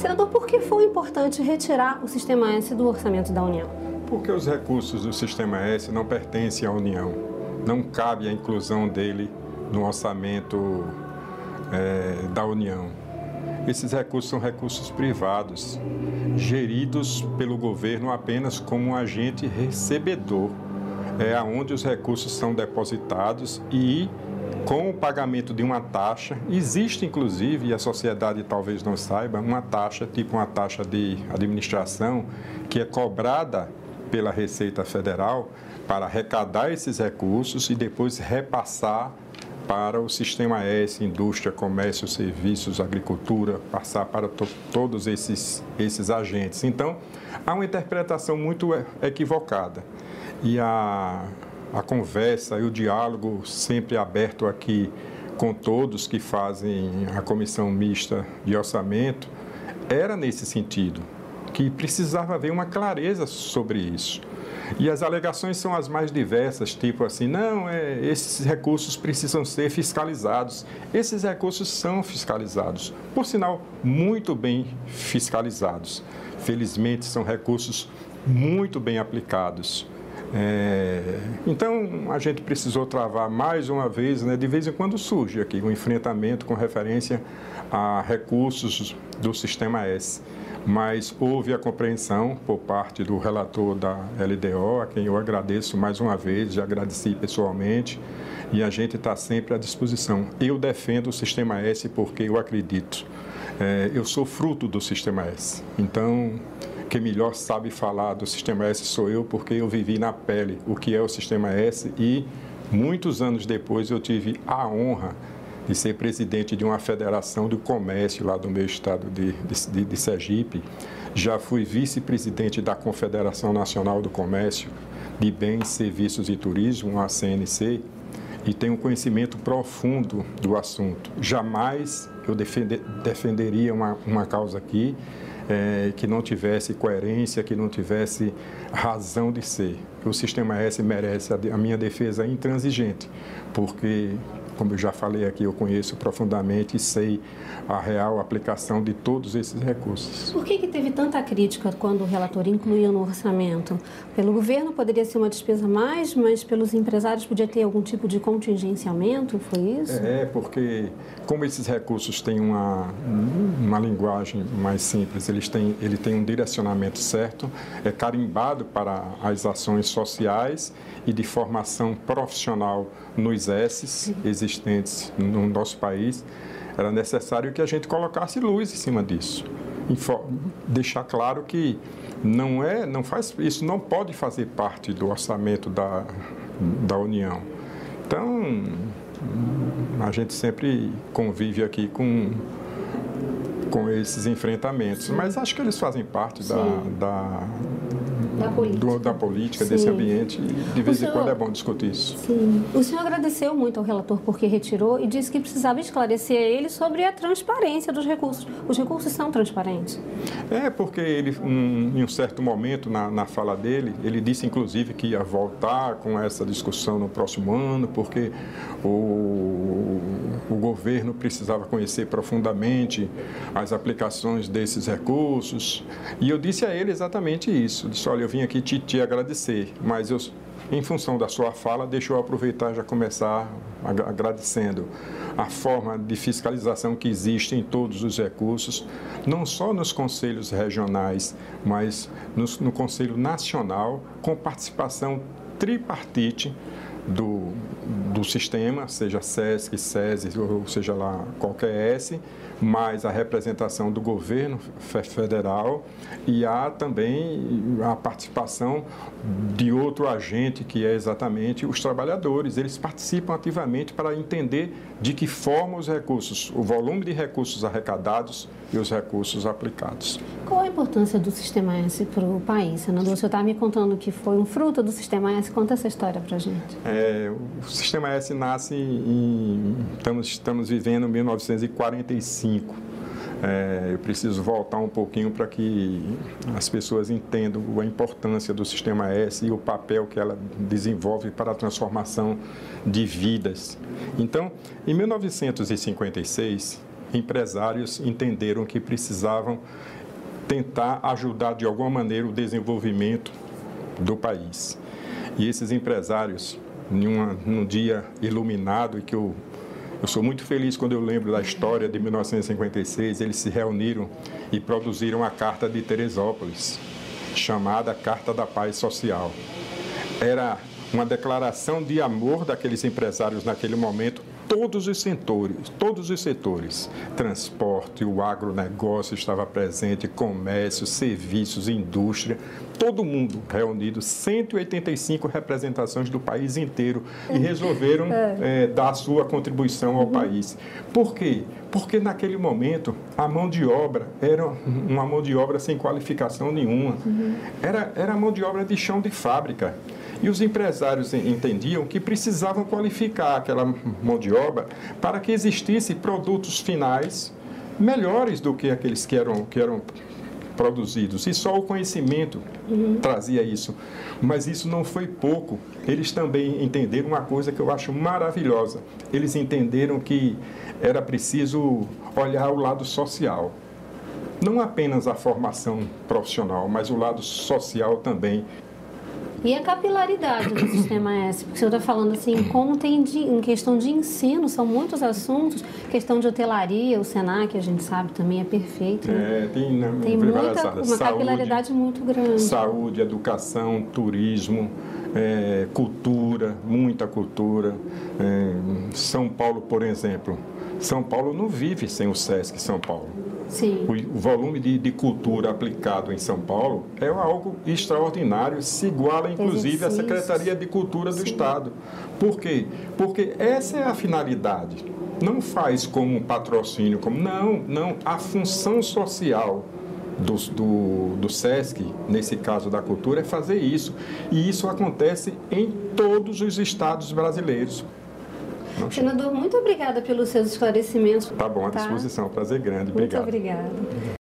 Senador, por que foi importante retirar o Sistema S do orçamento da União? Porque os recursos do Sistema S não pertencem à União. Não cabe a inclusão dele no orçamento é, da União. Esses recursos são recursos privados, geridos pelo governo apenas como um agente recebedor. É onde os recursos são depositados e com o pagamento de uma taxa, existe inclusive, e a sociedade talvez não saiba, uma taxa, tipo uma taxa de administração, que é cobrada pela Receita Federal para arrecadar esses recursos e depois repassar para o sistema S, indústria, comércio, serviços, agricultura, passar para to todos esses, esses agentes. Então, há uma interpretação muito equivocada. E a a conversa e o diálogo sempre aberto aqui com todos que fazem a comissão mista de orçamento era nesse sentido, que precisava haver uma clareza sobre isso. E as alegações são as mais diversas, tipo assim, não, é, esses recursos precisam ser fiscalizados. Esses recursos são fiscalizados, por sinal, muito bem fiscalizados. Felizmente, são recursos muito bem aplicados. É, então, a gente precisou travar mais uma vez, né, de vez em quando surge aqui um enfrentamento com referência a recursos do Sistema S. Mas houve a compreensão por parte do relator da LDO, a quem eu agradeço mais uma vez, já agradeci pessoalmente, e a gente está sempre à disposição. Eu defendo o Sistema S porque eu acredito. É, eu sou fruto do Sistema S. Então, quem melhor sabe falar do Sistema S sou eu, porque eu vivi na pele o que é o Sistema S e muitos anos depois eu tive a honra de ser presidente de uma federação do comércio lá do meu estado de, de, de Sergipe. Já fui vice-presidente da Confederação Nacional do Comércio de Bens, Serviços e Turismo, a CNC, e tenho um conhecimento profundo do assunto. Jamais eu defender, defenderia uma, uma causa aqui é, que não tivesse coerência, que não tivesse razão de ser. O Sistema S merece a, a minha defesa intransigente, porque como eu já falei aqui, eu conheço profundamente e sei a real aplicação de todos esses recursos. Por que, que teve tanta crítica quando o relator incluiu no orçamento? Pelo governo poderia ser uma despesa mais, mas pelos empresários podia ter algum tipo de contingenciamento? Foi isso? É, porque como esses recursos têm uma, uma linguagem mais simples, eles têm, ele tem um direcionamento certo, é carimbado para as ações sociais e de formação profissional nos S's existentes no nosso país, era necessário que a gente colocasse luz em cima disso. Deixar claro que não é, não faz, isso não pode fazer parte do orçamento da, da União. Então, a gente sempre convive aqui com com esses enfrentamentos, mas acho que eles fazem parte da, da, da política, do, da política desse ambiente e de vez senhor, em quando é bom discutir isso. Sim. O senhor agradeceu muito ao relator porque retirou e disse que precisava esclarecer a ele sobre a transparência dos recursos. Os recursos são transparentes? É, porque ele, um, em um certo momento na, na fala dele, ele disse inclusive que ia voltar com essa discussão no próximo ano, porque o, o governo precisava conhecer profundamente as aplicações desses recursos. E eu disse a ele exatamente isso. Eu disse, olha, eu vim aqui te, te agradecer, mas eu, em função da sua fala, deixa eu aproveitar e já começar agradecendo a forma de fiscalização que existe em todos os recursos, não só nos conselhos regionais, mas no, no Conselho Nacional, com participação tripartite do, do sistema, seja SESC, SESI, ou seja lá qualquer S, mais a representação do governo federal e há também a participação de outro agente que é exatamente os trabalhadores. Eles participam ativamente para entender de que forma os recursos, o volume de recursos arrecadados e os recursos aplicados. Qual a importância do Sistema S para o país, senador? O senhor está me contando que foi um fruto do Sistema S. Conta essa história para a gente. É, o Sistema S nasce em... Estamos, estamos vivendo em 1945. É, eu preciso voltar um pouquinho para que as pessoas entendam a importância do Sistema S e o papel que ela desenvolve para a transformação de vidas. Então, em 1956, empresários entenderam que precisavam tentar ajudar de alguma maneira o desenvolvimento do país. E esses empresários, num dia iluminado e que eu, eu sou muito feliz quando eu lembro da história de 1956, eles se reuniram e produziram a Carta de Teresópolis, chamada Carta da Paz Social. Era uma declaração de amor daqueles empresários naquele momento todos os setores, todos os setores, transporte, o agronegócio estava presente, comércio, serviços, indústria, todo mundo reunido, 185 representações do país inteiro e resolveram é. É, dar sua contribuição ao uhum. país. Por quê? Porque naquele momento a mão de obra era uma mão de obra sem qualificação nenhuma, uhum. era, era mão de obra de chão de fábrica. E os empresários entendiam que precisavam qualificar aquela mão de obra para que existissem produtos finais melhores do que aqueles que eram, que eram produzidos. E só o conhecimento uhum. trazia isso. Mas isso não foi pouco. Eles também entenderam uma coisa que eu acho maravilhosa. Eles entenderam que era preciso olhar o lado social. Não apenas a formação profissional, mas o lado social também. E a capilaridade do sistema S, porque o senhor está falando assim, como tem de, em questão de ensino, são muitos assuntos, questão de hotelaria, o Senac, a gente sabe, também é perfeito. Né? É, tem, né, tem muita, uma saúde, capilaridade muito grande. Saúde, educação, turismo, é, cultura, muita cultura. É, São Paulo, por exemplo, São Paulo não vive sem o SESC São Paulo. Sim. O, o volume de, de, cultura aplicado em São Paulo é algo extraordinário, se iguala inclusive à Secretaria de Cultura do Sim. Estado. Por quê? Porque essa é a finalidade. Não faz como um patrocínio, como não, não. A função social do, do, do, SESC, nesse caso da cultura, é fazer isso. E isso acontece em todos os estados brasileiros. Senador, muito obrigada pelos seus esclarecimentos. Tá bom, à tá? disposição. Prazer grande. Obrigado. Muito obrigada.